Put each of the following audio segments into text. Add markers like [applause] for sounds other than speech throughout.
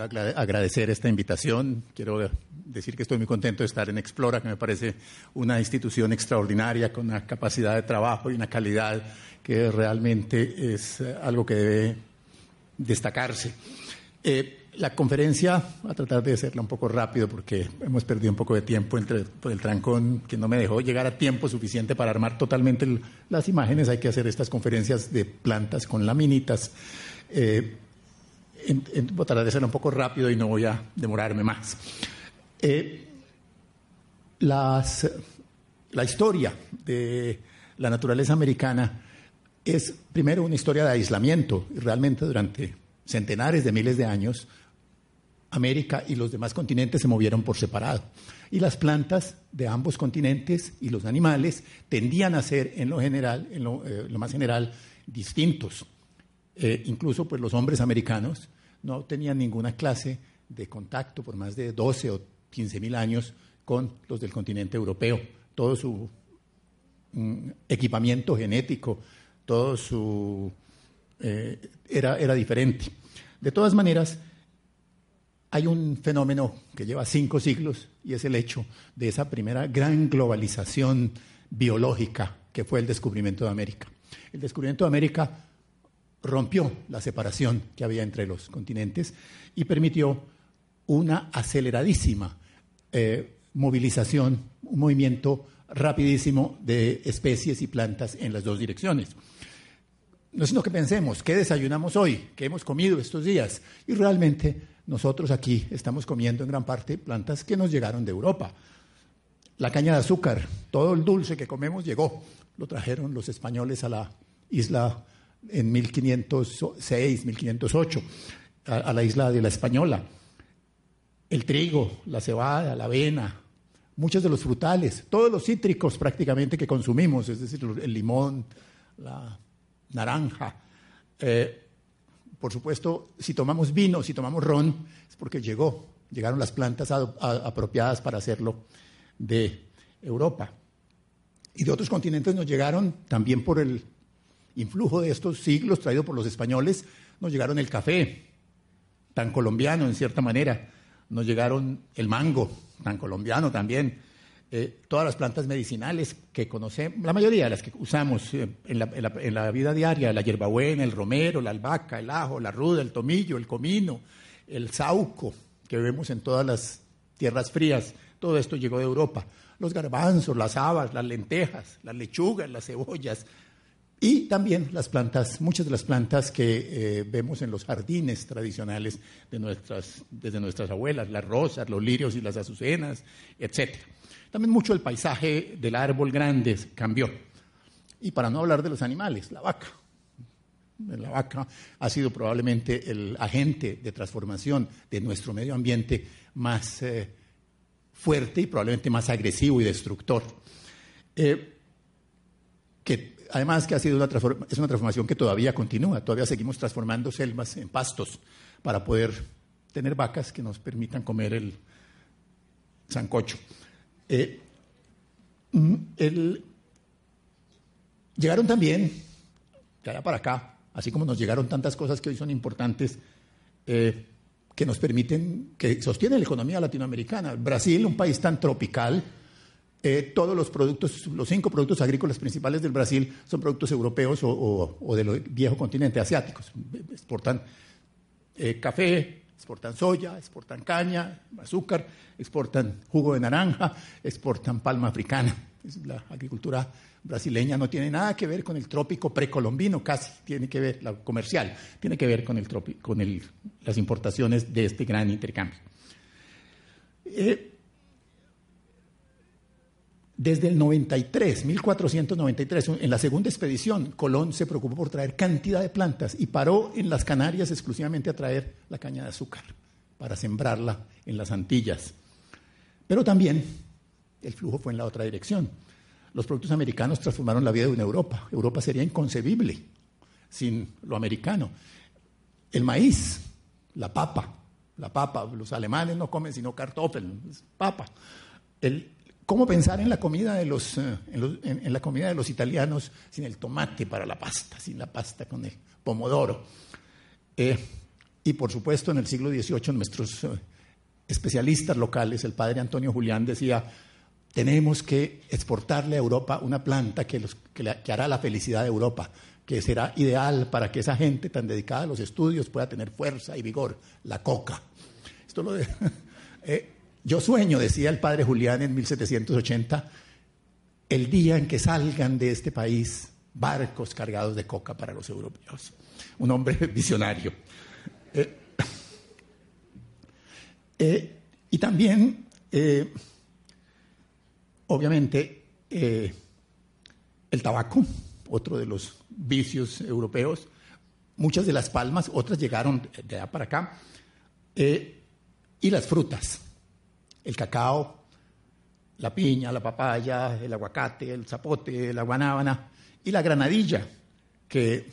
Agradecer esta invitación. Quiero decir que estoy muy contento de estar en Explora, que me parece una institución extraordinaria con una capacidad de trabajo y una calidad que realmente es algo que debe destacarse. Eh, la conferencia, a tratar de hacerla un poco rápido porque hemos perdido un poco de tiempo entre por el trancón que no me dejó llegar a tiempo suficiente para armar totalmente las imágenes. Hay que hacer estas conferencias de plantas con laminitas. Eh, en, en, voy a tratar de hacerla un poco rápido y no voy a demorarme más. Eh, las, la historia de la naturaleza americana es primero una historia de aislamiento realmente durante centenares de miles de años América y los demás continentes se movieron por separado. Y las plantas de ambos continentes y los animales tendían a ser, en lo general, en lo, eh, lo más general, distintos. Eh, incluso, pues, los hombres americanos no tenían ninguna clase de contacto por más de 12 o 15 mil años con los del continente europeo. Todo su mm, equipamiento genético, todo su eh, era, era diferente. De todas maneras, hay un fenómeno que lleva cinco siglos y es el hecho de esa primera gran globalización biológica que fue el descubrimiento de América. El descubrimiento de América rompió la separación que había entre los continentes y permitió una aceleradísima eh, movilización, un movimiento rapidísimo de especies y plantas en las dos direcciones. No es sino que pensemos, ¿qué desayunamos hoy? ¿Qué hemos comido estos días? Y realmente nosotros aquí estamos comiendo en gran parte plantas que nos llegaron de Europa. La caña de azúcar, todo el dulce que comemos llegó. Lo trajeron los españoles a la isla en 1506, 1508, a, la isla de la Española. El trigo, la cebada, la avena, muchos de los frutales, todos los cítricos prácticamente que consumimos, es decir, el limón, la naranja. Eh, por supuesto, si tomamos vino, si tomamos ron, es porque llegó, llegaron las plantas apropiadas para hacerlo de Europa. Y de otros continentes nos llegaron también por el influjo de estos siglos traído por los españoles, nos llegaron el café, tan colombiano en cierta manera, nos llegaron el mango, tan colombiano también, eh, todas las plantas medicinales que conocemos, la mayoría de las que usamos eh, en, la, vida diaria, la hierbabuena, el romero, la albahaca, el ajo, la ruda, el tomillo, el comino, el sauco, que vemos en todas las tierras frías, todo esto llegó de Europa. Los garbanzos, las habas, las lentejas, las lechugas, las cebollas, y también las plantas, muchas de las plantas que eh, vemos en los jardines tradicionales de nuestras, desde nuestras abuelas, las rosas, los lirios y las azucenas, etc. También mucho el paisaje del árbol grande cambió. Y para no hablar de los animales, la vaca. La vaca ha sido probablemente el agente de transformación de nuestro medio ambiente más eh, fuerte y probablemente más agresivo y destructor. Eh, que además que ha sido una es una transformación que todavía continúa, todavía seguimos transformando selvas en pastos para poder tener vacas que nos permitan comer el sancocho. Eh, mm, llegaron también, de allá para acá, así como nos llegaron tantas cosas que hoy son importantes, eh, que nos permiten, que sostienen la economía latinoamericana. Brasil, un país tan tropical, eh, todos los productos, los cinco productos agrícolas principales del Brasil son productos europeos o, o, o del viejo continente asiáticos. Exportan eh, café, exportan soya, exportan caña, azúcar, exportan jugo de naranja, exportan palma africana. La agricultura brasileña no tiene nada que ver con el trópico precolombino, casi tiene que ver, la comercial, tiene que ver con, el con el, las importaciones de este gran intercambio. Eh, Desde el 93, 1493, en la segunda expedición, Colón se preocupó por traer cantidad de plantas y paró en las Canarias exclusivamente a traer la caña de azúcar para sembrarla en las Antillas. Pero también el flujo fue en la otra dirección. Los productos americanos transformaron la vida de Europa. Europa sería inconcebible sin lo americano. El maíz, la papa, la papa, los alemanes no comen sino kartoffel, papa. El, ¿Cómo pensar en la comida de los, eh, en, la comida de los italianos sin el tomate para la pasta, sin la pasta con el pomodoro? Eh, y por supuesto, en el siglo XVIII nuestros eh, especialistas locales, el padre Antonio Julián decía, tenemos que exportarle a Europa una planta que, que hará la felicidad de Europa, que será ideal para que esa gente tan dedicada a los estudios pueda tener fuerza y vigor, la coca. Esto lo de, [laughs] Yo sueño, decía el padre Julián en 1780, el día en que salgan de este país barcos cargados de coca para los europeos. Un hombre [laughs] visionario. Eh, [laughs] eh, y también, eh, obviamente, el tabaco, otro de los vicios europeos. Muchas de las palmas, otras llegaron de allá para acá. y las frutas el cacao, la piña, la papaya, el aguacate, el zapote, la guanábana y la granadilla, que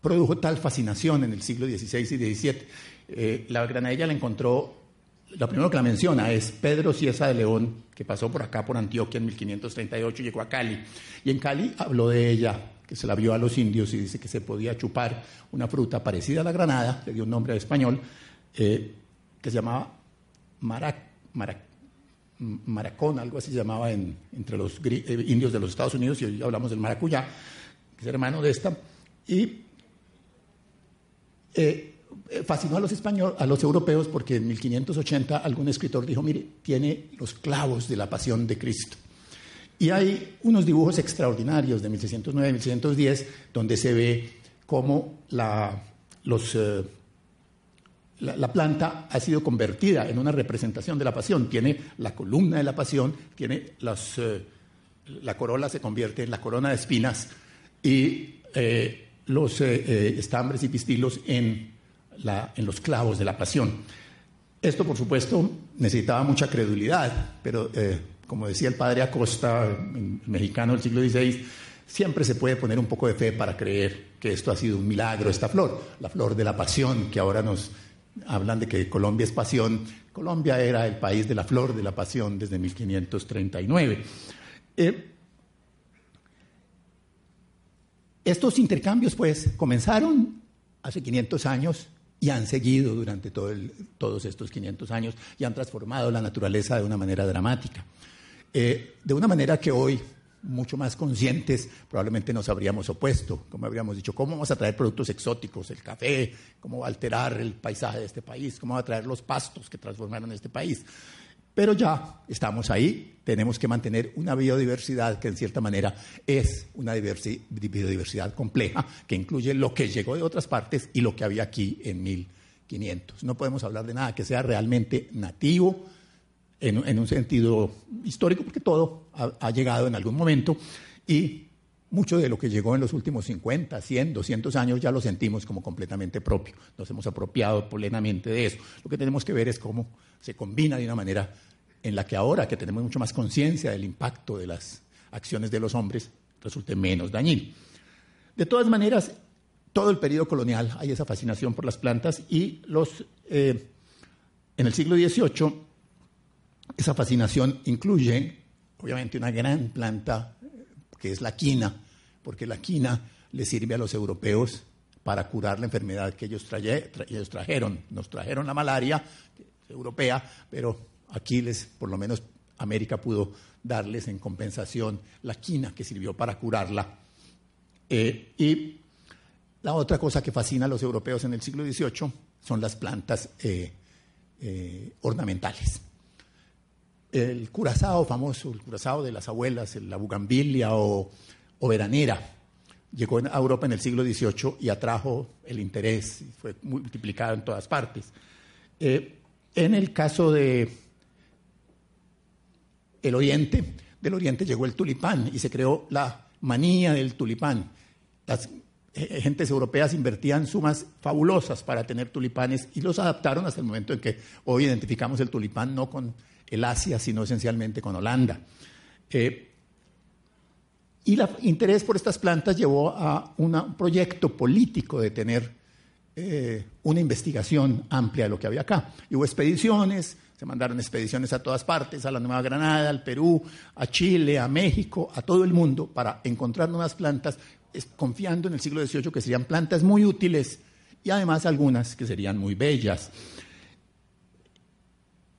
produjo tal fascinación en el siglo XVI y XVII. Eh, la granadilla la encontró, lo primero que la menciona es Pedro Ciesa de León, que pasó por acá, por Antioquia en 1538, llegó a Cali. Y en Cali habló de ella, que se la vio a los indios y dice que se podía chupar una fruta parecida a la granada, le dio un nombre español, eh, que se llamaba marac maracón, algo así se llamaba entre los eh, indios de los Estados Unidos, y hoy hablamos del maracuyá, que es hermano de esta, y eh, fascinó a los, españoles, a los europeos porque en 1580 algún escritor dijo, mire, tiene los clavos de la pasión de Cristo. Y hay unos dibujos extraordinarios de 1609 1610 donde se ve cómo los... Eh, la, planta ha sido convertida en una representación de la pasión. Tiene la columna de la pasión, tiene eh, la corola se convierte en la corona de espinas y eh, los eh, estambres y pistilos en los clavos de la pasión. Esto, por supuesto, necesitaba mucha credulidad, pero como decía el padre Acosta, mexicano del siglo XVI, siempre se puede poner un poco de fe para creer que esto ha sido un milagro, esta flor, la flor de la pasión que ahora nos hablan de que Colombia es pasión. Colombia era el país de la flor de la pasión desde 1539. Eh, estos intercambios, pues, comenzaron hace 500 años y han seguido durante todos estos 500 años y han transformado la naturaleza de una manera dramática. Eh, de una manera que hoy mucho más conscientes, probablemente nos habríamos opuesto, como habríamos dicho, ¿cómo vamos a traer productos exóticos, el café, cómo va a alterar el paisaje de este país, cómo va a traer los pastos que transformaron este país? Pero ya estamos ahí, tenemos que mantener una biodiversidad que en cierta manera es una biodiversidad compleja, que incluye lo que llegó de otras partes y lo que había aquí en 1500. No podemos hablar de nada que sea realmente nativo, en, un sentido histórico, porque todo ha, llegado en algún momento y mucho de lo que llegó en los últimos 50, 100, 200 años ya lo sentimos como completamente propio. Nos hemos apropiado plenamente de eso. Lo que tenemos que ver es cómo se combina de una manera en la que ahora que tenemos mucho más conciencia del impacto de las acciones de los hombres, resulte menos dañino. De todas maneras, todo el periodo colonial hay esa fascinación por las plantas y los, eh, en el siglo XVIII esa fascinación incluye, obviamente, una gran planta que es la quina, porque la quina le sirve a los europeos para curar la enfermedad que ellos, ellos trajeron. Nos trajeron la malaria europea, pero aquí les, por lo menos América pudo darles en compensación la quina que sirvió para curarla. Eh, y la otra cosa que fascina a los europeos en el siglo XVIII son las plantas eh, eh, ornamentales el curazao famoso, el curazao de las abuelas, la bugambilia o, veranera, llegó a Europa en el siglo XVIII y atrajo el interés fue multiplicado en todas partes. Eh, en el caso de el Oriente, del Oriente llegó el tulipán y se creó la manía del tulipán. Las eh, gentes europeas invertían sumas fabulosas para tener tulipanes y los adaptaron hasta el momento en que hoy identificamos el tulipán no con el Asia, sino esencialmente con Holanda. Eh, y el interés por estas plantas llevó a un proyecto político de tener eh, una investigación amplia de lo que había acá. Hubo expediciones, se mandaron expediciones a todas partes, a la Nueva Granada, al Perú, a Chile, a México, a todo el mundo, para encontrar nuevas plantas, confiando en el siglo XVIII que serían plantas muy útiles y además algunas que serían muy bellas.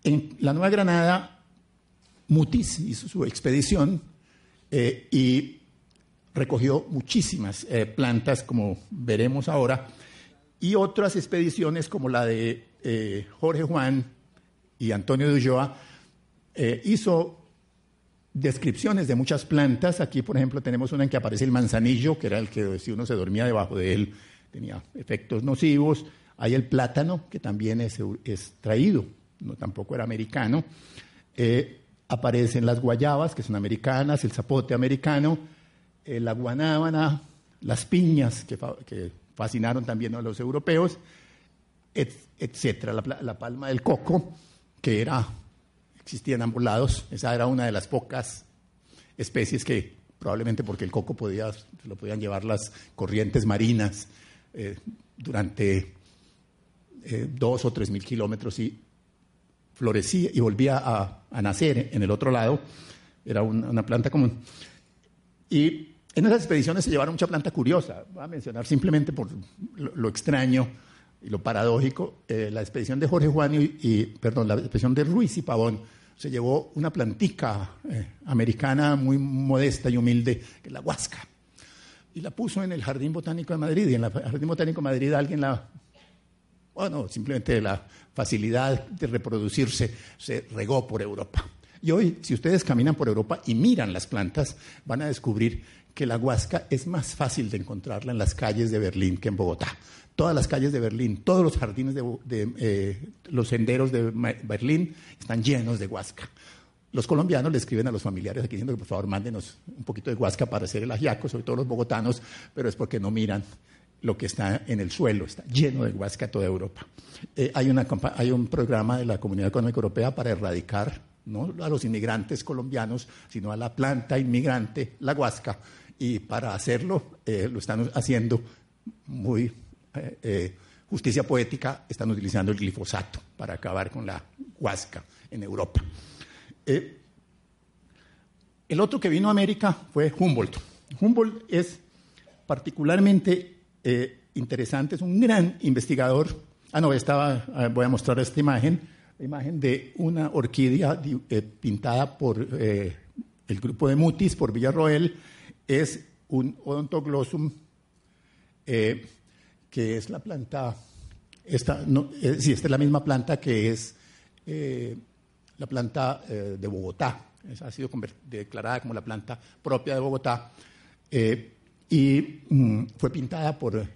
En la Nueva Granada, Mutis hizo su expedición eh, y recogió muchísimas eh, plantas, como veremos ahora, y otras expediciones como la de eh, Jorge Juan y Antonio de Ulloa, hizo descripciones de muchas plantas. Aquí, por ejemplo, tenemos una en que aparece el manzanillo, que era el que si uno se dormía debajo de él tenía efectos nocivos. Hay el plátano, que también es, es traído, no tampoco era americano. Aparecen las guayabas, que son americanas, el zapote americano, eh, la guanábana, las piñas, que, fascinaron también a los europeos, etcétera. La, palma del coco, que era, existía en ambos lados, esa era una de las pocas especies que, probablemente porque el coco podía, se lo podían llevar las corrientes marinas eh, durante eh, dos o tres mil kilómetros y florecía y volvía a, nacer en el otro lado. Era una, planta común. Y en esas expediciones se llevaron mucha planta curiosa. Voy a mencionar simplemente por lo, extraño y lo paradójico. Eh, la expedición de Jorge Juan y, perdón, la expedición de Ruiz y Pavón se llevó una plantica eh, americana muy modesta y humilde, que es la huasca. Y la puso en el Jardín Botánico de Madrid. Y en el Jardín Botánico de Madrid alguien la bueno, simplemente la facilidad de reproducirse se regó por Europa. Y hoy, si ustedes caminan por Europa y miran las plantas, van a descubrir que la huasca es más fácil de encontrarla en las calles de Berlín que en Bogotá. Todas las calles de Berlín, todos los jardines de, eh, los senderos de Berlín están llenos de huasca. Los colombianos le escriben a los familiares aquí diciendo que por favor mándenos un poquito de huasca para hacer el ajiaco, sobre todo los bogotanos, pero es porque no miran lo que está en el suelo, está lleno de huasca toda Europa. Eh, hay, hay un programa de la Comunidad Económica Europea para erradicar no a los inmigrantes colombianos, sino a la planta inmigrante, la huasca, y para hacerlo eh, lo están haciendo muy eh, justicia poética, están utilizando el glifosato para acabar con la huasca en Europa. el otro que vino a América fue Humboldt. Humboldt es particularmente eh, interesante, es un gran investigador. Ah, no, estaba, ah, voy a mostrar esta imagen, imagen de una orquídea eh, pintada por eh, el grupo de Mutis, por Villarroel, es un odontoglossum, que es la planta, esta, sí, esta es la misma planta que es la planta de Bogotá, ha sido declarada como la planta propia de Bogotá y mm, fue pintada por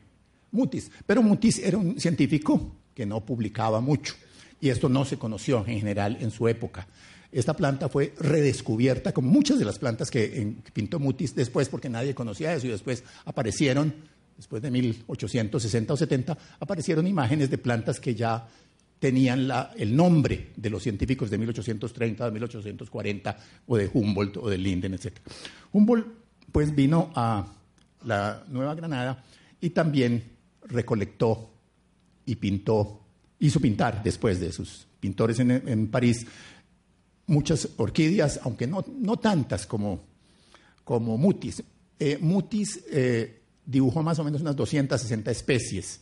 Mutis. Pero Mutis era un científico que no publicaba mucho y esto no se conoció en general en su época. Esta planta fue redescubierta, como muchas de las plantas que, pintó Mutis después, porque nadie conocía eso, y después aparecieron, después de 1860 o 70, aparecieron imágenes de plantas que ya tenían el nombre de los científicos de 1830, de 1840, o de Humboldt, o de Linden, etc. Humboldt, pues, vino a la Nueva Granada, y también recolectó y pintó, hizo pintar después de sus pintores en, París muchas orquídeas, aunque no, no tantas como, como Mutis. Eh, Mutis eh, dibujó más o menos unas 260 especies,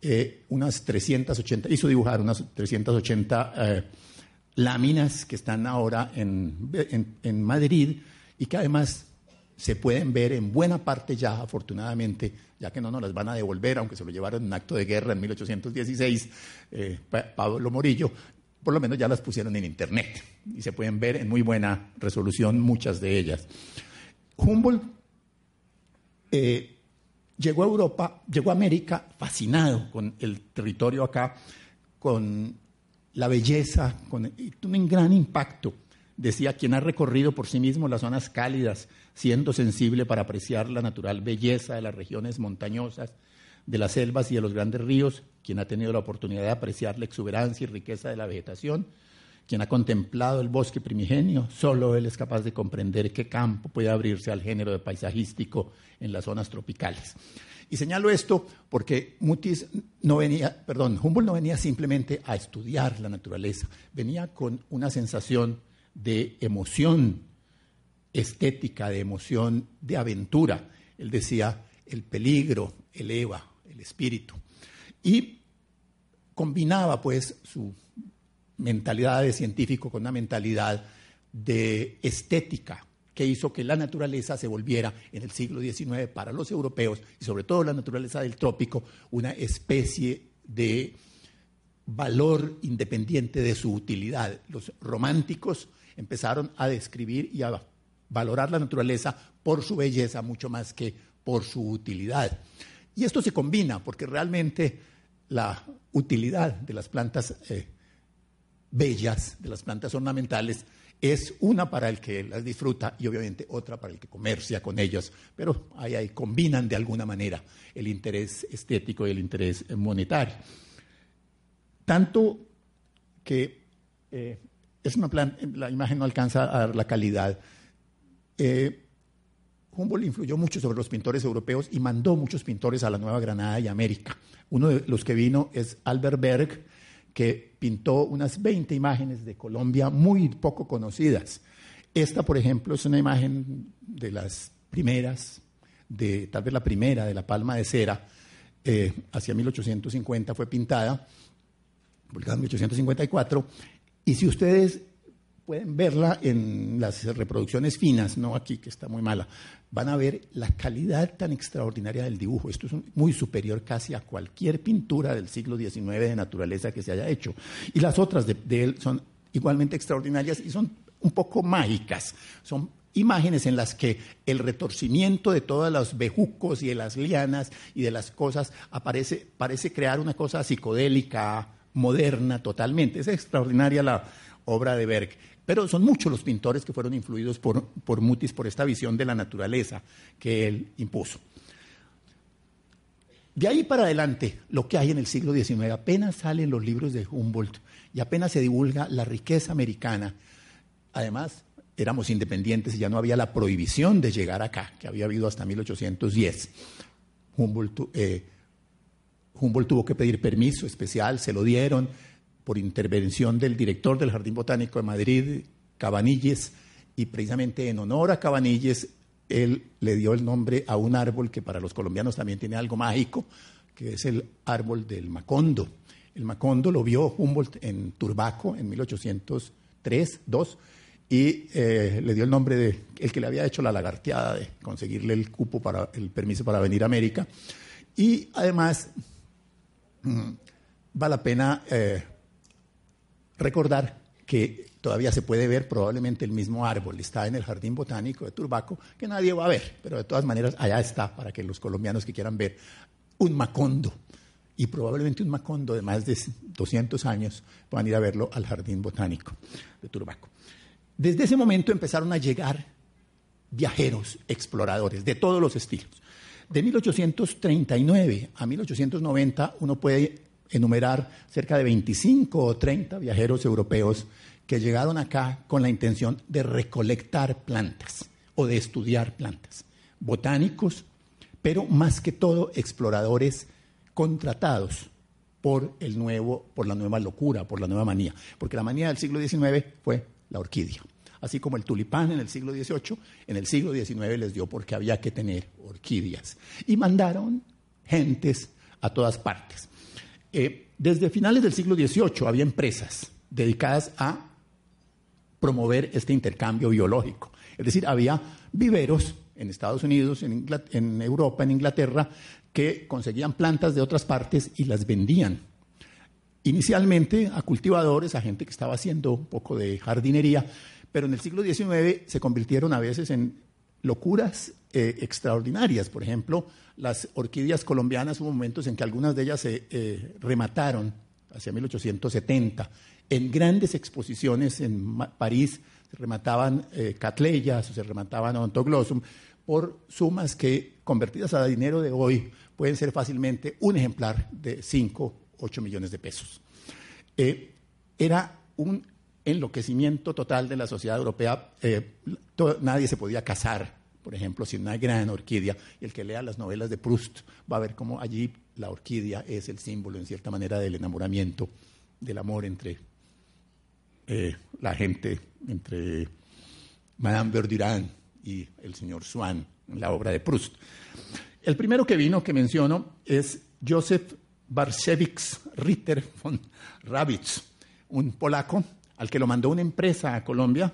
eh, unas 380, hizo dibujar unas 380 láminas que están ahora en, en Madrid y que además se pueden ver en buena parte ya, afortunadamente, ya que no nos las van a devolver, aunque se lo llevaron en un acto de guerra en 1816, eh, Pablo Morillo, por lo menos ya las pusieron en Internet y se pueden ver en muy buena resolución muchas de ellas. Humboldt eh, llegó a Europa, llegó a América fascinado con el territorio acá, con la belleza, con un gran impacto decía, quien ha recorrido por sí mismo las zonas cálidas, siendo sensible para apreciar la natural belleza de las regiones montañosas, de las selvas y de los grandes ríos, quien ha tenido la oportunidad de apreciar la exuberancia y riqueza de la vegetación, quien ha contemplado el bosque primigenio, solo él es capaz de comprender qué campo puede abrirse al género de paisajístico en las zonas tropicales. Y señalo esto porque Mutis no venía, perdón, Humboldt no venía simplemente a estudiar la naturaleza, venía con una sensación de emoción estética, de emoción de aventura. Él decía, el peligro eleva el espíritu. Y combinaba pues su mentalidad de científico con una mentalidad de estética que hizo que la naturaleza se volviera en el siglo XIX para los europeos y sobre todo la naturaleza del trópico una especie de valor independiente de su utilidad. Los románticos empezaron a describir y a valorar la naturaleza por su belleza mucho más que por su utilidad. Y esto se combina porque realmente la utilidad de las plantas eh, bellas, de las plantas ornamentales, es una para el que las disfruta y obviamente otra para el que comercia con ellas, pero ahí, ahí combinan de alguna manera el interés estético y el interés monetario. Tanto que eh, es una la imagen no alcanza a dar la calidad. Eh, Humboldt influyó mucho sobre los pintores europeos y mandó muchos pintores a la Nueva Granada y América. Uno de los que vino es Albert Berg, que pintó unas 20 imágenes de Colombia muy poco conocidas. Esta, por ejemplo, es una imagen de las primeras, de tal vez la primera de la palma de cera, eh, hacia 1850 fue pintada, publicada en 1854, y si ustedes pueden verla en las reproducciones finas, no aquí que está muy mala, van a ver la calidad tan extraordinaria del dibujo. Esto es muy superior casi a cualquier pintura del siglo XIX de naturaleza que se haya hecho. Y las otras de, él son igualmente extraordinarias y son un poco mágicas. Son imágenes en las que el retorcimiento de todos los bejucos y de las lianas y de las cosas aparece, parece crear una cosa psicodélica, moderna totalmente. Es extraordinaria la obra de Berg. Pero son muchos los pintores que fueron influidos por, por Mutis, por esta visión de la naturaleza que él impuso. De ahí para adelante, lo que hay en el siglo XIX, apenas salen los libros de Humboldt y apenas se divulga la riqueza americana. Además, éramos independientes y ya no había la prohibición de llegar acá, que había habido hasta 1810. Humboldt, eh, Humboldt tuvo que pedir permiso especial, se lo dieron, por intervención del director del Jardín Botánico de Madrid, Cabanilles, y precisamente en honor a Cabanilles, él le dio el nombre a un árbol que para los colombianos también tiene algo mágico, que es el árbol del Macondo. El Macondo lo vio Humboldt en Turbaco en 1803, 2, y eh, le dio el nombre de el que le había hecho la lagarteada de conseguirle el cupo para el permiso para venir a América. Y además, mm, vale la pena eh, Recordar que todavía se puede ver probablemente el mismo árbol, está en el Jardín Botánico de Turbaco, que nadie va a ver, pero de todas maneras allá está para que los colombianos que quieran ver un macondo, y probablemente un macondo de más de 200 años puedan ir a verlo al Jardín Botánico de Turbaco. Desde ese momento empezaron a llegar viajeros, exploradores, de todos los estilos. De 1839 a 1890 uno puede enumerar cerca de 25 o 30 viajeros europeos que llegaron acá con la intención de recolectar plantas o de estudiar plantas, botánicos, pero más que todo exploradores contratados por el nuevo, por la nueva locura, por la nueva manía, porque la manía del siglo XIX fue la orquídea. Así como el tulipán en el siglo XVIII, en el siglo XIX les dio porque había que tener orquídeas. Y mandaron gentes a todas partes. Eh, desde finales del siglo XVIII había empresas dedicadas a promover este intercambio biológico. Es decir, había viveros en Estados Unidos, en, en, Europa, en Inglaterra, que conseguían plantas de otras partes y las vendían. Inicialmente a cultivadores, a gente que estaba haciendo un poco de jardinería, pero en el siglo XIX se convirtieron a veces en locuras eh, extraordinarias. Por ejemplo, las orquídeas colombianas hubo momentos en que algunas de ellas se eh, remataron hacia 1870. En grandes exposiciones en París se remataban eh, catleyas o se remataban odontoglossum por sumas que, convertidas a dinero de hoy, pueden ser fácilmente un ejemplar de 5, 8 millones de pesos. Eh, era un enloquecimiento total de la sociedad europea. Nadie se podía casar, por ejemplo, sin una gran orquídea. Y el que lea las novelas de Proust va a ver cómo allí la orquídea es el símbolo, en cierta manera, del enamoramiento, del amor entre eh, la gente, entre Madame Verdurin y el señor Swann, en la obra de Proust. El primero que vino, que menciono, es Joseph Barszewicz Ritter von Rawitz, un polaco al que lo mandó una empresa a Colombia.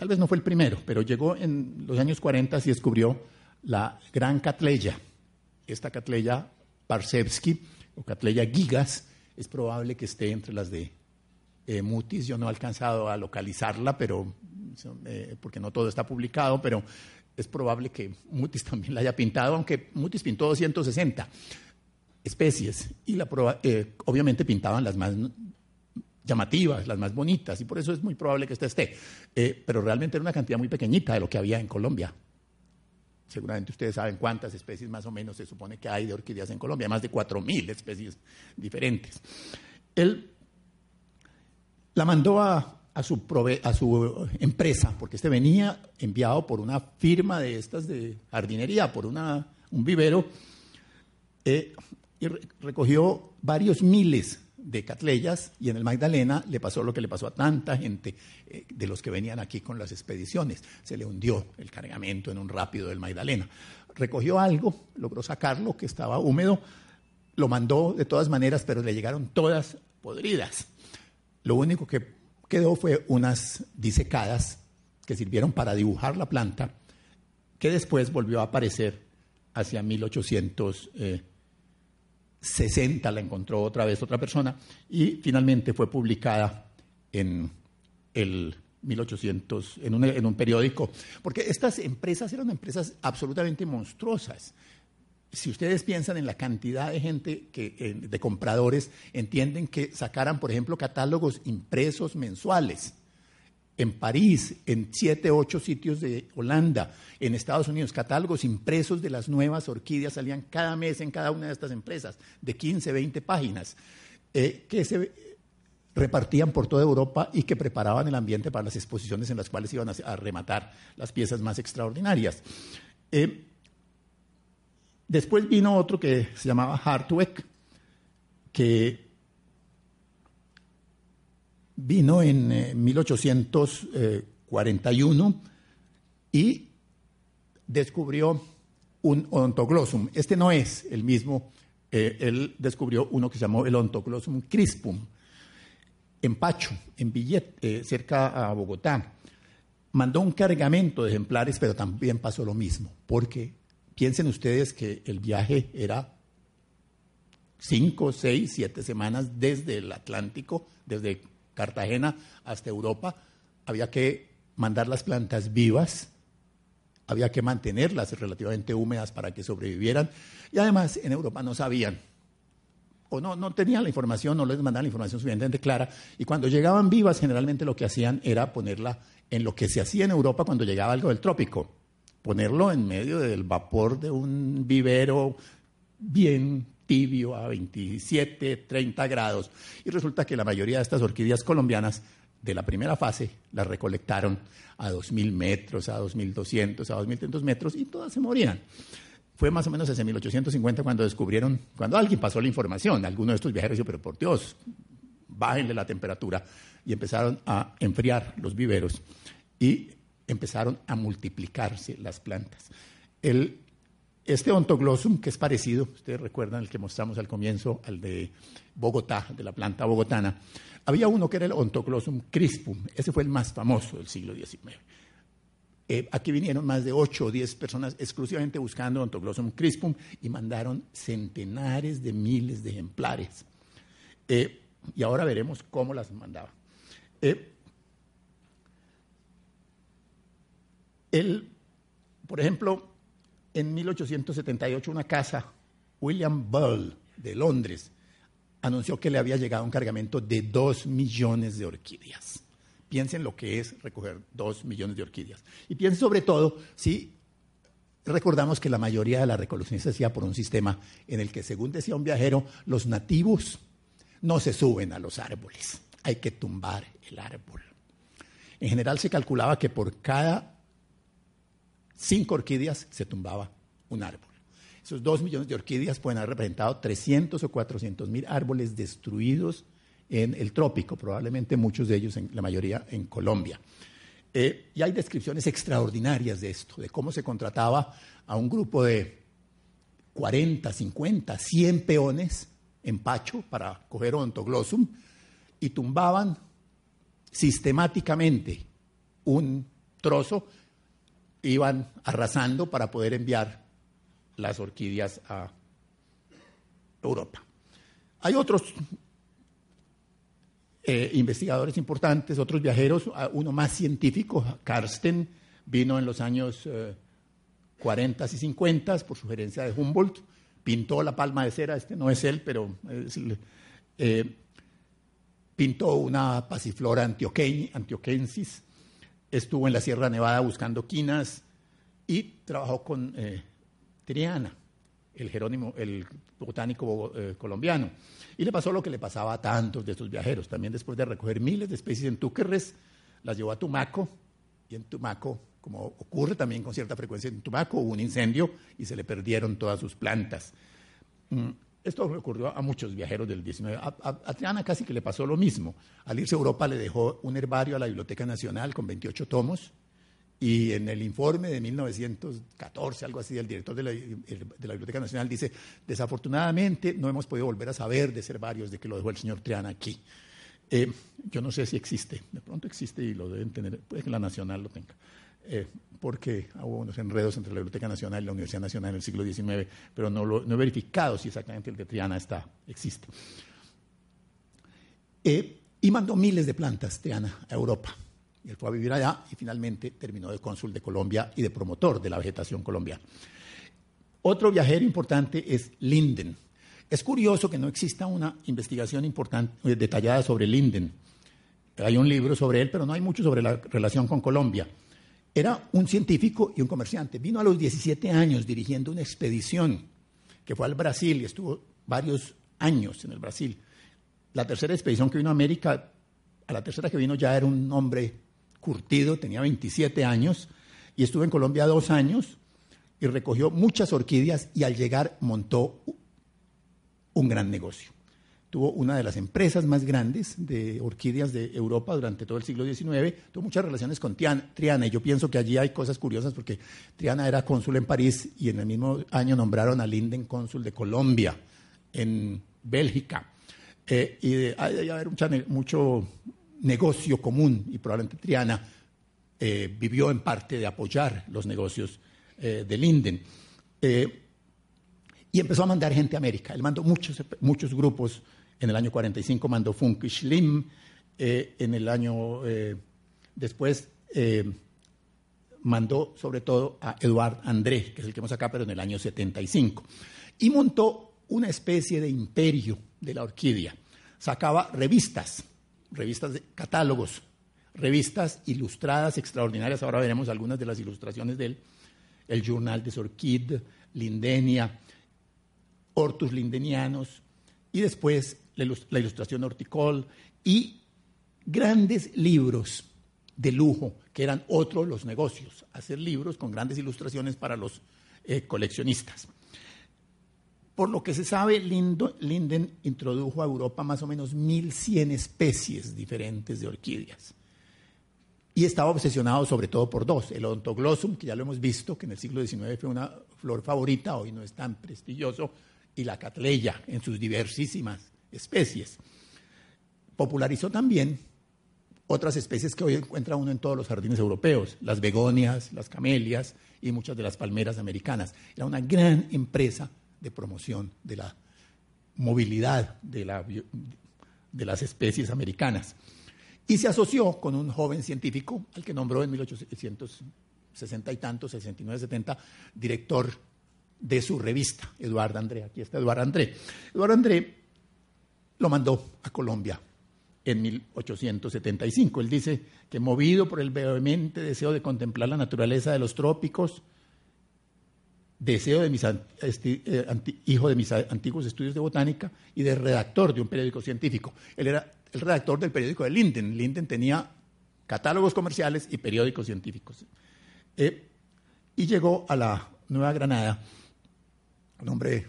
Tal vez no fue el primero, pero llegó en los años 40 y descubrió la gran catleya. Esta catleya Barszewski o catleya gigas es probable que esté entre las de eh, Mutis. Yo no he alcanzado a localizarla, pero eh, porque no todo está publicado, pero es probable que Mutis [laughs] también la haya pintado, aunque Mutis pintó 260 especies y la eh, obviamente pintaban las más llamativas, las más bonitas, y por eso es muy probable que esta esté. Eh, pero realmente era una cantidad muy pequeñita de lo que había en Colombia. Seguramente ustedes saben cuántas especies más o menos se supone que hay de orquídeas en Colombia, más de 4.000 especies diferentes. Él la mandó a, su empresa, porque este venía enviado por una firma de estas de jardinería, por una, un vivero, eh, y recogió varios miles de Catleyas y en el Magdalena le pasó lo que le pasó a tanta gente eh, de los que venían aquí con las expediciones. Se le hundió el cargamento en un rápido del Magdalena. Recogió algo, logró sacarlo que estaba húmedo, lo mandó de todas maneras, pero le llegaron todas podridas. Lo único que quedó fue unas disecadas que sirvieron para dibujar la planta, que después volvió a aparecer hacia 1800. 60 la encontró otra vez otra persona y finalmente fue publicada en el 1800 en un, en un periódico, porque estas empresas eran empresas absolutamente monstruosas. Si ustedes piensan en la cantidad de gente que, de compradores, entienden que sacaran, por ejemplo, catálogos impresos mensuales en París, en siete, ocho sitios de Holanda, en Estados Unidos, catálogos impresos de las nuevas orquídeas salían cada mes en cada una de estas empresas, de 15, 20 páginas, eh, que se repartían por toda Europa y que preparaban el ambiente para las exposiciones en las cuales iban a, rematar las piezas más extraordinarias. Eh, después vino otro que se llamaba Hartweg, que vino en 1841 eh, y descubrió un odontoglossum. Este no es el mismo, eh, él descubrió uno que se llamó el odontoglossum crispum, en Pacho, en Billet, eh, cerca a Bogotá. Mandó un cargamento de ejemplares, pero también pasó lo mismo, porque piensen ustedes que el viaje era cinco, seis, siete semanas desde el Atlántico, desde Cartagena hasta Europa, había que mandar las plantas vivas, había que mantenerlas relativamente húmedas para que sobrevivieran y además en Europa no sabían o no, no tenían la información, no les mandaban la información suficientemente clara y cuando llegaban vivas generalmente lo que hacían era ponerla en lo que se hacía en Europa cuando llegaba algo del trópico, ponerlo en medio del vapor de un vivero bien tibio a 27, 30 grados. Y resulta que la mayoría de estas orquídeas colombianas de la primera fase las recolectaron a 2.000 metros, a 2.200, a 2.300 metros y todas se morían. Fue más o menos hacia 1850 cuando descubrieron, cuando alguien pasó la información, alguno de estos viajeros dijo, pero por Dios, bájenle la temperatura y empezaron a enfriar los viveros y empezaron a multiplicarse las plantas. El este ontoglossum, que es parecido, ustedes recuerdan el que mostramos al comienzo, al de Bogotá, de la planta bogotana, había uno que era el ontoglossum crispum, ese fue el más famoso del siglo XIX. Eh, aquí vinieron más de 8 o 10 personas exclusivamente buscando ontoglossum crispum y mandaron centenares de miles de ejemplares. Eh, y ahora veremos cómo las mandaba. Eh, el, por ejemplo, en 1878 una casa, William Bull, de Londres, anunció que le había llegado un cargamento de dos millones de orquídeas. Piensen lo que es recoger dos millones de orquídeas. Y piensen sobre todo si recordamos que la mayoría de la recolección se hacía por un sistema en el que, según decía un viajero, los nativos no se suben a los árboles, hay que tumbar el árbol. En general se calculaba que por cada cinco orquídeas se tumbaba un árbol. Esos dos millones de orquídeas pueden haber representado 300 o 400 mil árboles destruidos en el trópico, probablemente muchos de ellos, en, la mayoría en Colombia. Eh, y hay descripciones extraordinarias de esto, de cómo se contrataba a un grupo de 40, 50, 100 peones en Pacho para coger ontoglossum y tumbaban sistemáticamente un trozo, iban arrasando para poder enviar las orquídeas a Europa. Hay otros eh, investigadores importantes, otros viajeros, uno más científico, Karsten, vino en los años 40 eh, y 50 por sugerencia de Humboldt, pintó la palma de cera, este no es él, pero eh, pintó una pasiflora antioquensis, estuvo en la Sierra Nevada buscando quinas y trabajó con Triana, el Jerónimo, el botánico colombiano. Y le pasó lo que le pasaba a tantos de estos viajeros. También después de recoger miles de especies en Túquerres, las llevó a Tumaco y en Tumaco, como ocurre también con cierta frecuencia en Tumaco, hubo un incendio y se le perdieron todas sus plantas. Mm, esto ocurrió a muchos viajeros del 19. A, Triana casi que le pasó lo mismo. Al irse a Europa le dejó un herbario a la Biblioteca Nacional con 28 tomos y en el informe de 1914, algo así, el director de la, Biblioteca Nacional dice, desafortunadamente no hemos podido volver a saber de ser varios de que lo dejó el señor Triana aquí. Eh, yo no sé si existe, de pronto existe y lo deben tener, puede que la Nacional lo tenga, eh, porque hubo unos enredos entre la Biblioteca Nacional y la Universidad Nacional en el siglo XIX, pero no, lo, he verificado si exactamente el de Triana está, existe. Eh, y mandó miles de plantas Triana a Europa y él fue a vivir allá y finalmente terminó de cónsul de Colombia y de promotor de la vegetación colombiana. Otro viajero importante es Linden. Es curioso que no exista una investigación importante, eh, detallada sobre Linden. Hay un libro sobre él, pero no hay mucho sobre la relación con Colombia. Era un científico y un comerciante. Vino a los 17 años dirigiendo una expedición que fue al Brasil y estuvo varios años en el Brasil. La tercera expedición que vino a América, a la tercera que vino ya era un hombre curtido, tenía 27 años y estuvo en Colombia dos años y recogió muchas orquídeas y al llegar montó un gran negocio. Tuvo una de las empresas más grandes de orquídeas de Europa durante todo el siglo XIX, tuvo muchas relaciones con Triana y yo pienso que allí hay cosas curiosas porque Triana era cónsul en París y en el mismo año nombraron a Linden cónsul de Colombia en Bélgica. Eh, y hay, haber mucho negocio común y probablemente Triana eh, vivió en parte de apoyar los negocios eh, de Linden. Eh, y empezó a mandar gente a América. Él mandó muchos, muchos grupos. En el año 45 mandó Funke Schlim. en el año después mandó sobre todo a Eduard André, que es el que vemos acá, pero en el año 75. Y montó una especie de imperio de la orquídea. Sacaba revistas revistas de catálogos, revistas ilustradas extraordinarias. Ahora veremos algunas de las ilustraciones de él. El Journal des Orchides, Lindenia, Hortus Lindenianos, y después la ilustración horticol y grandes libros de lujo, que eran otros los negocios, hacer libros con grandes ilustraciones para los eh, coleccionistas. Por lo que se sabe, Linden introdujo a Europa más o menos 1.100 especies diferentes de orquídeas. Y estaba obsesionado sobre todo por dos, el Ontoglossum, que ya lo hemos visto, que en el siglo XIX fue una flor favorita, hoy no es tan prestigioso, y la Catleya en sus diversísimas especies. Popularizó también otras especies que hoy encuentra uno en todos los jardines europeos, las begonias, las camelias y muchas de las palmeras americanas. Era una gran empresa de promoción de la movilidad de, la, de las especies americanas. Y se asoció con un joven científico, al que nombró en 1860 y tanto, 69, 70, director de su revista, Eduardo André. Aquí está Eduardo André. Eduardo André lo mandó a Colombia en 1875. Él dice que movido por el vehemente deseo de contemplar la naturaleza de los trópicos, deseo de mis eh, hijo de mis antiguos estudios de botánica y de redactor de un periódico científico. Él era el redactor del periódico de Linden. Linden tenía catálogos comerciales y periódicos científicos. Eh, y llegó a la Nueva Granada, un hombre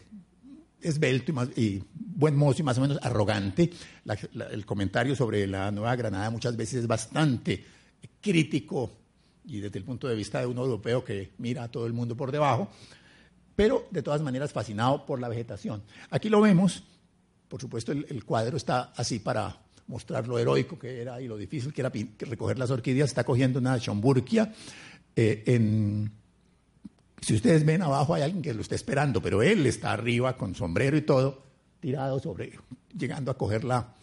esbelto y, más, y buen mozo y más o menos arrogante. el comentario sobre la Nueva Granada muchas veces es bastante crítico y desde el punto de vista de un europeo que mira a todo el mundo por debajo, pero de todas maneras fascinado por la vegetación. Aquí lo vemos, por supuesto el, cuadro está así para mostrar lo heroico que era y lo difícil que era recoger las orquídeas. Está cogiendo una Schomburgia eh, en si ustedes ven abajo hay alguien que lo está esperando, pero él está arriba con sombrero y todo, tirado sobre, llegando a coger la,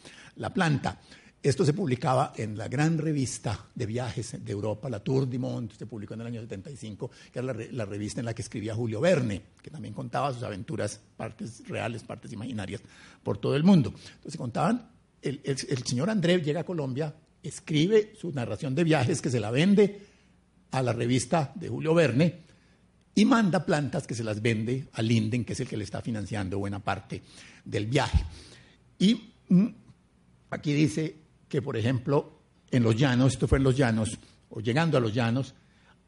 planta. Esto se publicaba en la gran revista de viajes de Europa, la Tour du Monde, se publicó en el año 75, que era la, revista en la que escribía Julio Verne, que también contaba sus aventuras, partes reales, partes imaginarias, por todo el mundo. Entonces contaban, el, el señor André llega a Colombia, escribe su narración de viajes que se la vende a la revista de Julio Verne, y manda plantas que se las vende a Linden, que es el que le está financiando buena parte del viaje. Y mm, aquí dice que, por ejemplo, en los llanos, esto fue en los llanos, o llegando a los llanos,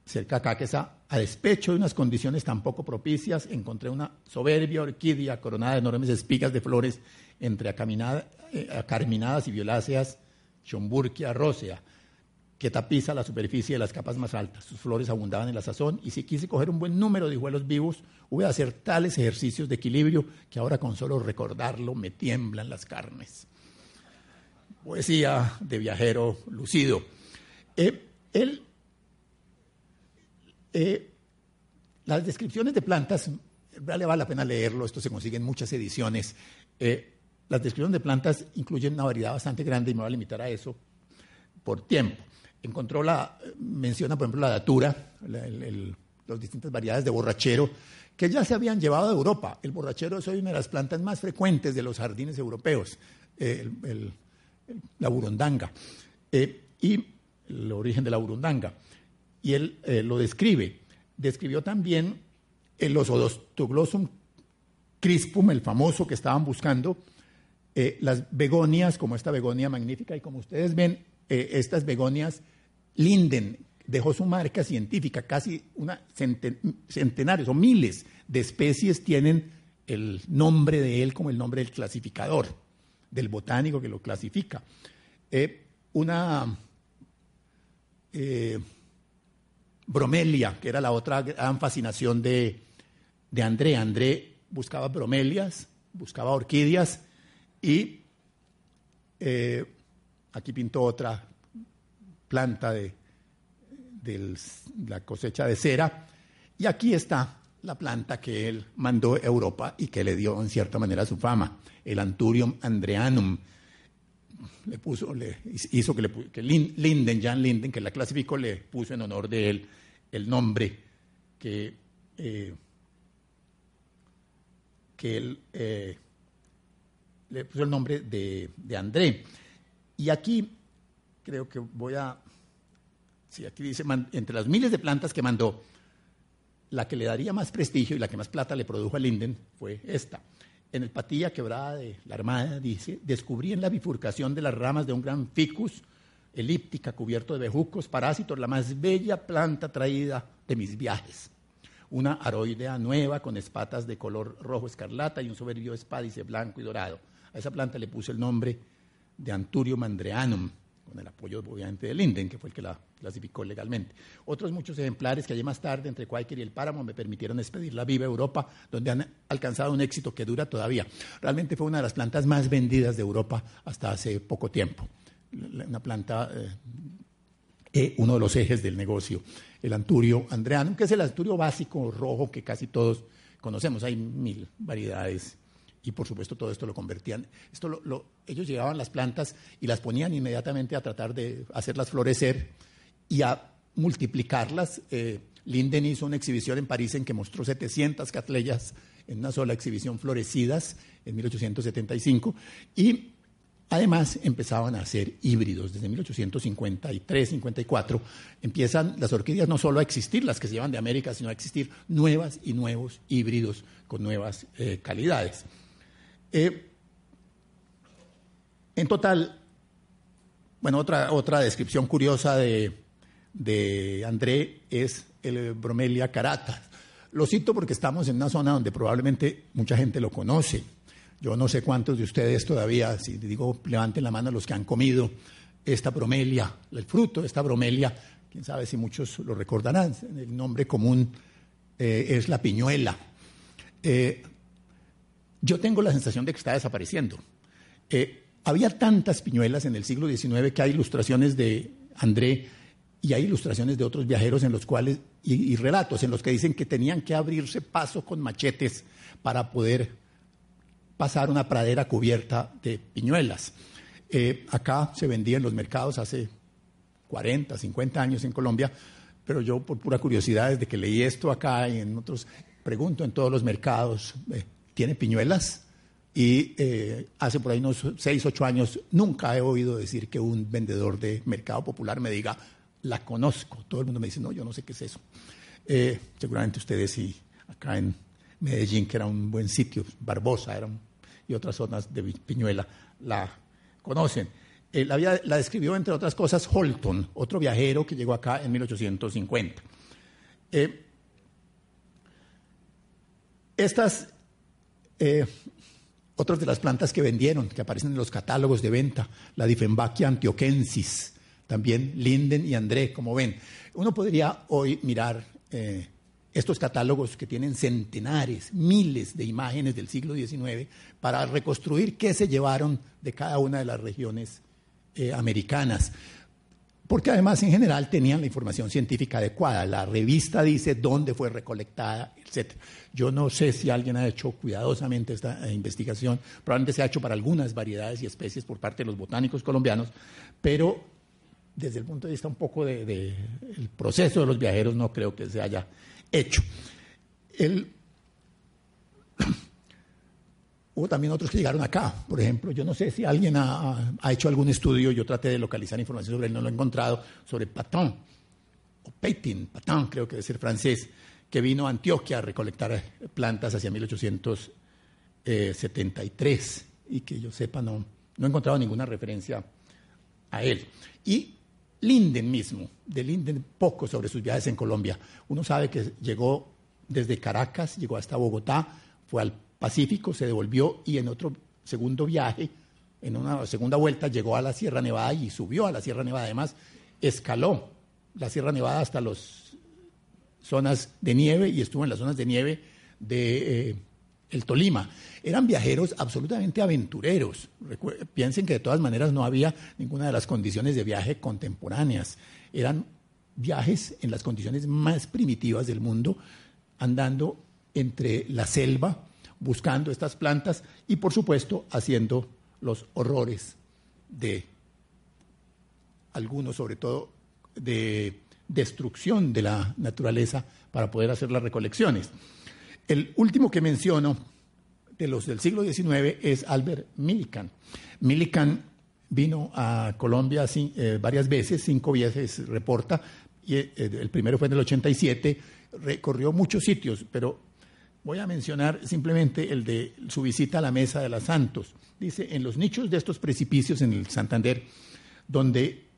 cerca de Caquesa, a despecho de unas condiciones tan poco propicias, encontré una soberbia orquídea coronada de enormes espigas de flores entre eh, acarminadas y violáceas, Schomburgia rósea, que tapiza la superficie de las capas más altas. Sus flores abundaban en la sazón y si quise coger un buen número de hijuelos vivos, voy a hacer tales ejercicios de equilibrio que ahora con solo recordarlo me tiemblan las carnes. Poesía de viajero lucido. Eh, él, eh, las descripciones de plantas, vale, vale la pena leerlo, esto se consigue en muchas ediciones. Eh, las descripciones de plantas incluyen una variedad bastante grande y me voy a limitar a eso por tiempo encontró la, menciona por ejemplo la datura, las distintas variedades de borrachero, que ya se habían llevado a Europa. El borrachero es hoy una de las plantas más frecuentes de los jardines europeos, eh, la burundanga, eh, y el origen de la burundanga. Y él eh, lo describe. Describió también el Osodostoglossum crispum, el famoso que estaban buscando, las begonias, como esta begonia magnífica, y como ustedes ven, estas begonias Linden dejó su marca científica, casi una centenares o miles de especies tienen el nombre de él como el nombre del clasificador, del botánico que lo clasifica. Eh, una eh, bromelia, que era la otra gran fascinación de, André. André buscaba bromelias, buscaba orquídeas y eh, aquí pintó otra planta de, la cosecha de cera. Y aquí está la planta que él mandó a Europa y que le dio en cierta manera su fama, el Anturium andreanum. Le puso, le hizo que, le, que Linden, Jan Linden, que la clasificó, le puso en honor de él el nombre que, eh, él eh, le puso el nombre de, de André. Y aquí creo que voy a... Sí, aquí dice, entre las miles de plantas que mandó, la que le daría más prestigio y la que más plata le produjo a Linden fue esta. En el Patilla Quebrada de la Armada, dice, descubrí en la bifurcación de las ramas de un gran ficus elíptica cubierto de bejucos, parásitos, la más bella planta traída de mis viajes. Una aroidea nueva con espatas de color rojo escarlata y un soberbio espádice blanco y dorado. A esa planta le puse el nombre de Anturio mandreanum, con el apoyo obviamente de Linden, que fue el que la clasificó legalmente. Otros muchos ejemplares que allí más tarde, entre Quaker y el Páramo, me permitieron expedirla viva Europa, donde han alcanzado un éxito que dura todavía. Realmente fue una de las plantas más vendidas de Europa hasta hace poco tiempo. Una planta, eh, eh, uno de los ejes del negocio, el anturio andreanum, que es el anturio básico rojo que casi todos conocemos. Hay mil variedades y por supuesto todo esto lo convertían, esto lo, ellos llevaban las plantas y las ponían inmediatamente a tratar de hacerlas florecer y a multiplicarlas. Eh, Linden hizo una exhibición en París en que mostró 700 catleyas en una sola exhibición florecidas en 1875 y Además, empezaban a ser híbridos. Desde 1853-54 empiezan las orquídeas no solo a existir, las que se llevan de América, sino a existir nuevas y nuevos híbridos con nuevas eh, calidades. Eh, en total, bueno, otra, otra descripción curiosa de, de André es el Bromelia carata. Lo cito porque estamos en una zona donde probablemente mucha gente lo conoce. Yo no sé cuántos de ustedes todavía, si digo, levanten la mano los que han comido esta bromelia, el fruto de esta bromelia, quién sabe si muchos lo recordarán, el nombre común eh, es la piñuela. Eh, yo tengo la sensación de que está desapareciendo. Eh, había tantas piñuelas en el siglo XIX que hay ilustraciones de André y hay ilustraciones de otros viajeros en los cuales, y relatos en los que dicen que tenían que abrirse paso con machetes para poder pasar una pradera cubierta de piñuelas. Eh, acá se vendía en los mercados hace 40, 50 años en Colombia, pero yo por pura curiosidad, desde que leí esto acá y en otros, pregunto en todos los mercados, eh, ¿tiene piñuelas? Y eh, hace por ahí unos 6, 8 años nunca he oído decir que un vendedor de mercado popular me diga, la conozco. Todo el mundo me dice, no, yo no sé qué es eso. seguramente ustedes sí, acá en Medellín, que era un buen sitio, Barbosa era y otras zonas de Piñuela la conocen. Eh, la, la, describió, entre otras cosas, Holton, otro viajero que llegó acá en 1850. Eh, estas, eh, otras de las plantas que vendieron, que aparecen en los catálogos de venta, la Diffenbachia antioquensis, también Linden y André, como ven. Uno podría hoy mirar estos catálogos que tienen centenares, miles de imágenes del siglo XIX para reconstruir qué se llevaron de cada una de las regiones eh, americanas. Porque además en general tenían la información científica adecuada. La revista dice dónde fue recolectada, etc. Yo no sé si alguien ha hecho cuidadosamente esta eh, investigación. Probablemente se ha hecho para algunas variedades y especies por parte de los botánicos colombianos, pero desde el punto de vista un poco del de, proceso de los viajeros no creo que se haya hecho. Hubo también otros que llegaron acá, por ejemplo, yo no sé si alguien ha, hecho algún estudio, yo traté de localizar información sobre él, no lo he encontrado, sobre Patin, o Pétin, Patin creo que debe ser francés, que vino a Antioquia a recolectar plantas hacia 1873 y que yo sepa no, no he encontrado ninguna referencia a él. Y Linden mismo, de Linden poco sobre sus viajes en Colombia. Uno sabe que llegó desde Caracas, llegó hasta Bogotá, fue al Pacífico, se devolvió y en otro segundo viaje, en una segunda vuelta, llegó a la Sierra Nevada y subió a la Sierra Nevada. Además, escaló la Sierra Nevada hasta las zonas de nieve y estuvo en las zonas de nieve de... Eh, el Tolima. Eran viajeros absolutamente aventureros. piensen que de todas maneras no había ninguna de las condiciones de viaje contemporáneas. Eran viajes en las condiciones más primitivas del mundo, andando entre la selva, buscando estas plantas y, por supuesto, haciendo los horrores de algunos, sobre todo de destrucción de la naturaleza para poder hacer las recolecciones. El último que menciono de los del siglo XIX es Albert Millikan. Millikan vino a Colombia eh, varias veces, cinco veces reporta, y eh, el primero fue en el 87, recorrió muchos sitios, pero voy a mencionar simplemente el de su visita a la Mesa de las Santos. Dice, en los nichos de estos precipicios en el Santander, donde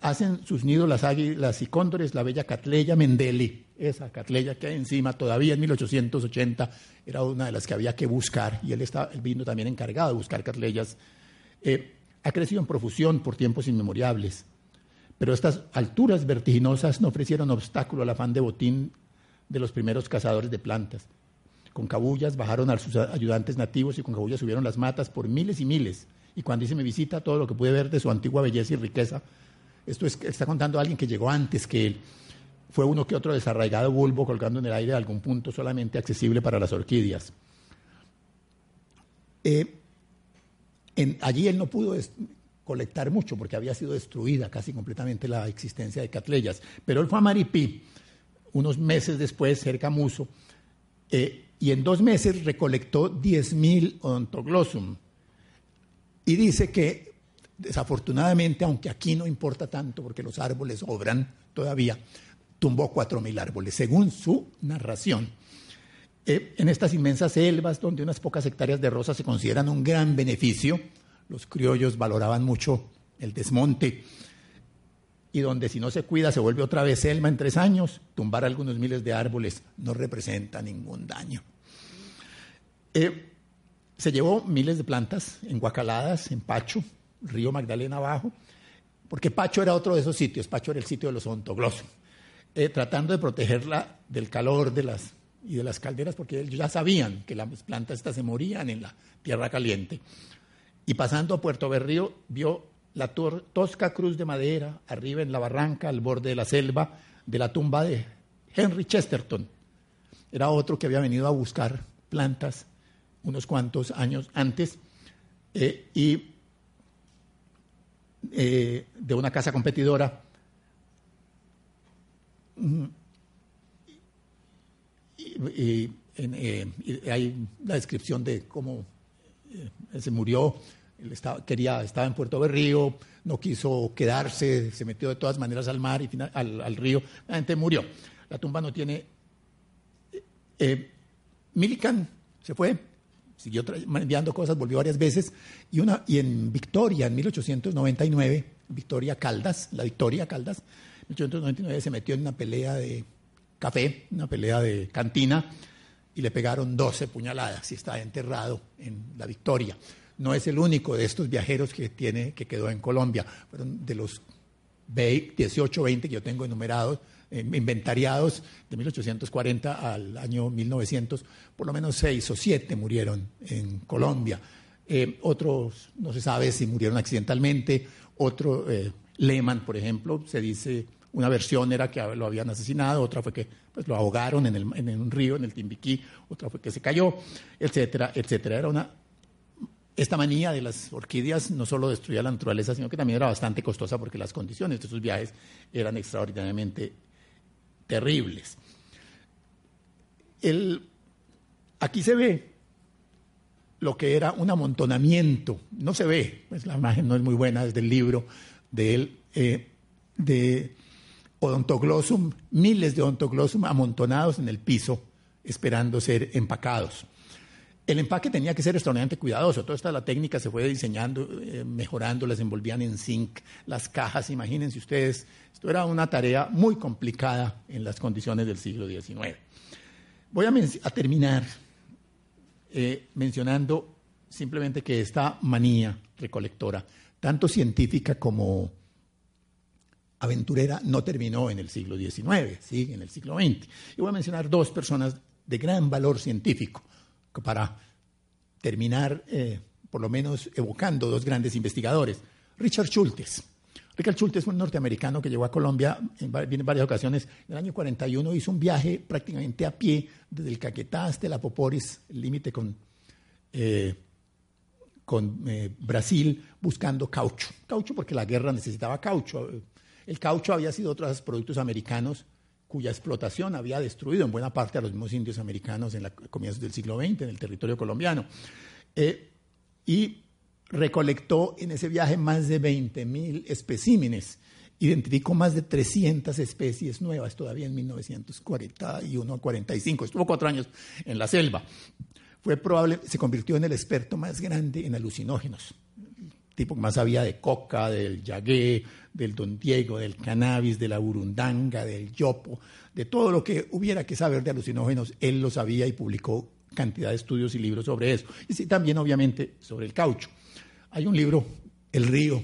hacen sus nidos las águilas y cóndores, la bella Catleya Mendeli, esa Catleya que hay encima todavía en 1880 era una de las que había que buscar y él, está, vino también encargado de buscar Catleyas. Eh, ha crecido en profusión por tiempos inmemoriales, pero estas alturas vertiginosas no ofrecieron obstáculo al afán de botín de los primeros cazadores de plantas. Con cabullas bajaron a sus ayudantes nativos y con cabullas subieron las matas por miles y miles. Y cuando hice mi visita, todo lo que pude ver de su antigua belleza y riqueza esto está contando alguien que llegó antes que él. Fue uno que otro desarraigado bulbo colgando en el aire de algún punto solamente accesible para las orquídeas. Eh, allí él no pudo colectar mucho porque había sido destruida casi completamente la existencia de Catleyas. Pero él fue a Maripí unos meses después, cerca a Muso, eh, y en dos meses recolectó 10.000 odontoglossum. Y dice que, desafortunadamente, aunque aquí no importa tanto porque los árboles obran todavía, tumbó 4.000 árboles, según su narración. Eh, en estas inmensas selvas, donde unas pocas hectáreas de rosas se consideran un gran beneficio, los criollos valoraban mucho el desmonte, y donde si no se cuida se vuelve otra vez selva en tres años, tumbar algunos miles de árboles no representa ningún daño. Eh, se llevó miles de plantas en Guacaladas, en Pacho, Río Magdalena abajo, porque Pacho era otro de esos sitios, Pacho era el sitio de los ontoglosos, eh, tratando de protegerla del calor de las, y de las calderas, porque ellos ya sabían que las plantas estas se morían en la tierra caliente. Y pasando a Puerto Berrío, vio la tosca cruz de madera arriba en la barranca, al borde de la selva, de la tumba de Henry Chesterton. Era otro que había venido a buscar plantas unos cuantos años antes eh, y eh, de una casa competidora. Mm, y, eh, hay la descripción de cómo se murió él estaba, quería, estaba en Puerto Berrío, no quiso quedarse, se metió de todas maneras al mar y al, río. La gente murió. La tumba no tiene. Eh, eh se fue, siguió enviando cosas, volvió varias veces. Y, una, y en Victoria, en 1899, Victoria Caldas, la Victoria Caldas, en 1899 se metió en una pelea de café, una pelea de cantina, y le pegaron 12 puñaladas y está enterrado en la Victoria no es el único de estos viajeros que, tiene, que quedó en Colombia. Fueron de los 18 20 que yo tengo enumerados, eh, inventariados de 1840 al año 1900, por lo menos seis o siete murieron en Colombia. Eh, otros no se sabe si murieron accidentalmente. Otro, eh, Lehman, por ejemplo, se dice, una versión era que lo habían asesinado, otra fue que pues, lo ahogaron en, el, en un río, en el Timbiquí, otra fue que se cayó, etcétera, etcétera. Era una esta manía de las orquídeas no solo destruía la naturaleza, sino que también era bastante costosa porque las condiciones de sus viajes eran extraordinariamente terribles. aquí se ve lo que era un amontonamiento, no se ve, pues la imagen no es muy buena desde el libro de él, eh, de odontoglossum, miles de odontoglossum amontonados en el piso esperando ser empacados. El empaque tenía que ser extraordinariamente cuidadoso. Toda esta la técnica se fue diseñando, eh, mejorando, las envolvían en zinc, las cajas, imagínense ustedes. Esto era una tarea muy complicada en las condiciones del siglo XIX. Voy a, terminar eh, mencionando simplemente que esta manía recolectora, tanto científica como aventurera, no terminó en el siglo XIX, sigue en el siglo XX. Y voy a mencionar dos personas de gran valor científico para terminar, eh, por lo menos, evocando dos grandes investigadores. Richard Schultes. Richard Schultes fue un norteamericano que llegó a Colombia en, varias ocasiones. En el año 41 hizo un viaje prácticamente a pie desde el Caquetá hasta el límite con, eh, con eh, Brasil, buscando caucho. Caucho porque la guerra necesitaba caucho. El caucho había sido otro de los productos americanos cuya explotación había destruido en buena parte a los mismos indios americanos en la comienzos del siglo XX en el territorio colombiano. Eh, y recolectó en ese viaje más de 20.000 especímenes, identificó más de 300 especies nuevas todavía en 1941 a 45, estuvo cuatro años en la selva. Fue probable, se convirtió en el experto más grande en alucinógenos tipo que más sabía de coca, del yagué, del don Diego, del cannabis, de la burundanga, del yopo, de todo lo que hubiera que saber de alucinógenos, él lo sabía y publicó cantidad de estudios y libros sobre eso. Y sí, también obviamente sobre el caucho. Hay un libro, El río,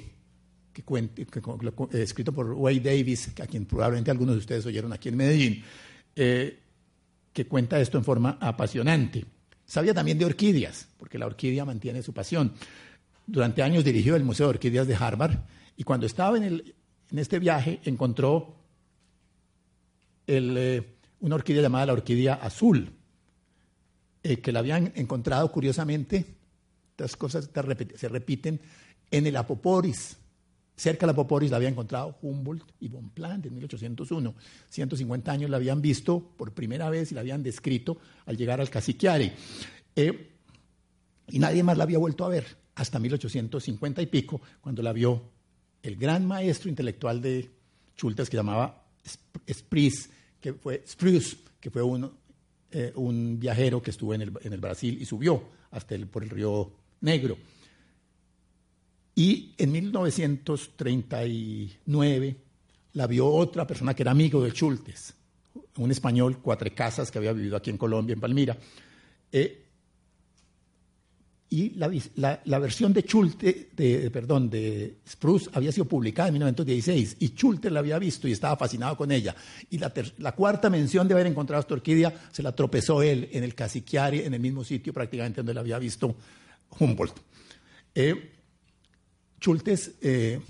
que, eh, escrito por Wade Davis, a quien probablemente algunos de ustedes oyeron aquí en Medellín, eh, que cuenta esto en forma apasionante. Sabía también de orquídeas, porque la orquídea mantiene su pasión. Durante años dirigió el Museo de Orquídeas de Harvard y cuando estaba en, este viaje encontró eh, una orquídea llamada la orquídea azul, eh, que la habían encontrado curiosamente, estas cosas se repiten, en el Apoporis, cerca de la Poporis la había encontrado Humboldt y Bonpland en 1801. 150 años la habían visto por primera vez y la habían descrito al llegar al Caciquiare. Eh, y nadie más la había vuelto a ver hasta 1850 y pico, cuando la vio el gran maestro intelectual de Schultes que llamaba Spruce, que fue, Spruce, que fue un, eh, un viajero que estuvo en el, en Brasil y subió hasta por el río Negro. Y en 1939 la vio otra persona que era amigo de Schultes, un español, cuatro casas, que había vivido aquí en Colombia, en Palmira. Eh, y la, la, versión de Schulte, de, perdón, de Spruce había sido publicada en 1916 y Schulte la había visto y estaba fascinado con ella. Y la, la cuarta mención de haber encontrado esta orquídea se la tropezó él en el Casiquiari, en el mismo sitio prácticamente donde la había visto Humboldt. Eh, eh,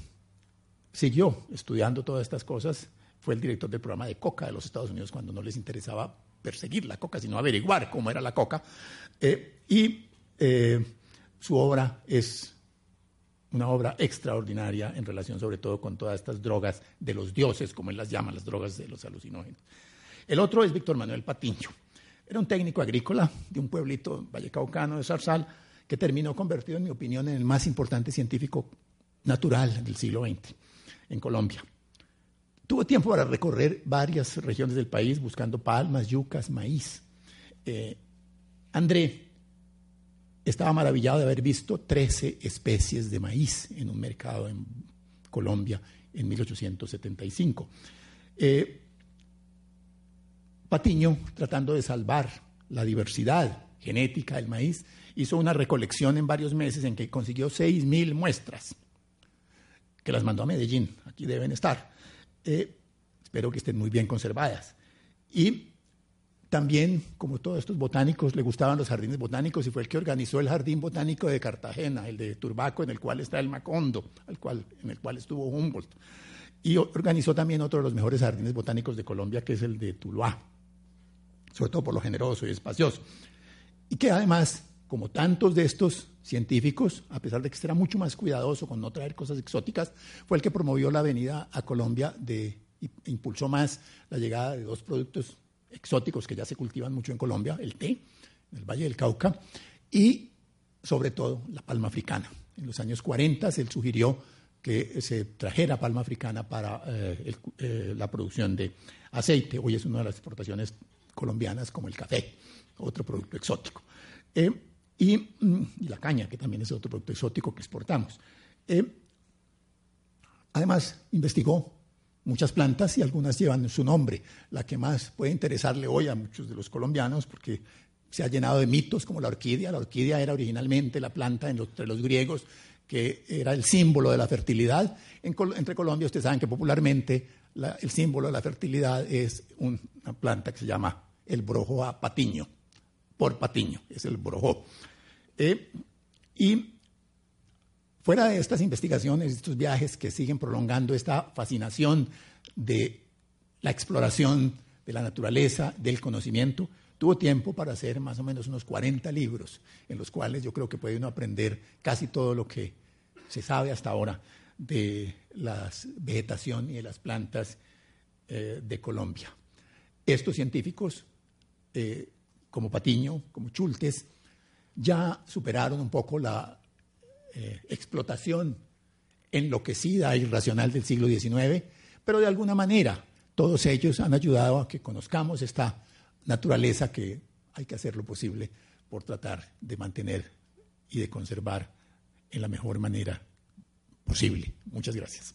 siguió estudiando todas estas cosas, fue el director del programa de coca de los Estados Unidos cuando no les interesaba perseguir la coca, sino averiguar cómo era la coca. Eh, y eh, su obra es una obra extraordinaria en relación sobre todo con todas estas drogas de los dioses, como él las llama, las drogas de los alucinógenos. El otro es Víctor Manuel Patiño. Era un técnico agrícola de un pueblito vallecaucano de Zarzal que terminó convertido, en mi opinión, en el más importante científico natural del siglo XX en Colombia. Tuvo tiempo para recorrer varias regiones del país buscando palmas, yucas, maíz. Eh, André estaba maravillado de haber visto 13 especies de maíz en un mercado en Colombia en 1875. Eh, Patiño, tratando de salvar la diversidad genética del maíz, hizo una recolección en varios meses en que consiguió 6.000 muestras, que las mandó a Medellín, aquí deben estar. Eh, espero que estén muy bien conservadas. Y también, como todos estos botánicos, le gustaban los jardines botánicos y fue el que organizó el Jardín Botánico de Cartagena, el de Turbaco, en el cual está el Macondo, al cual, en el cual estuvo Humboldt. Y organizó también otro de los mejores jardines botánicos de Colombia, que es el de Tuluá, sobre todo por lo generoso y espacioso. Y que además, como tantos de estos científicos, a pesar de que era mucho más cuidadoso con no traer cosas exóticas, fue el que promovió la venida a Colombia de, e impulsó más la llegada de dos productos exóticos que ya se cultivan mucho en Colombia, el té, en el Valle del Cauca, y sobre todo la palma africana. En los años 40 se sugirió que se trajera palma africana para eh, eh, la producción de aceite. Hoy es una de las exportaciones colombianas como el café, otro producto exótico. Eh, y, mm, y, la caña, que también es otro producto exótico que exportamos. además, investigó muchas plantas y algunas llevan su nombre. La que más puede interesarle hoy a muchos de los colombianos, porque se ha llenado de mitos como la orquídea. La orquídea era originalmente la planta entre los griegos que era el símbolo de la fertilidad. entre Colombia, ustedes saben que popularmente el símbolo de la fertilidad es una planta que se llama el brojoa patiño, por patiño, es el brojo. Eh, y Fuera de estas investigaciones, estos viajes que siguen prolongando esta fascinación de la exploración de la naturaleza, del conocimiento, tuvo tiempo para hacer más o menos unos 40 libros, en los cuales yo creo que puede uno aprender casi todo lo que se sabe hasta ahora de la vegetación y de las plantas eh, de Colombia. Estos científicos, eh, como Patiño, como Chultes, ya superaron un poco la eh, explotación enloquecida e irracional del siglo XIX, pero de alguna manera todos ellos han ayudado a que conozcamos esta naturaleza que hay que hacer lo posible por tratar de mantener y de conservar en la mejor manera posible. Muchas gracias.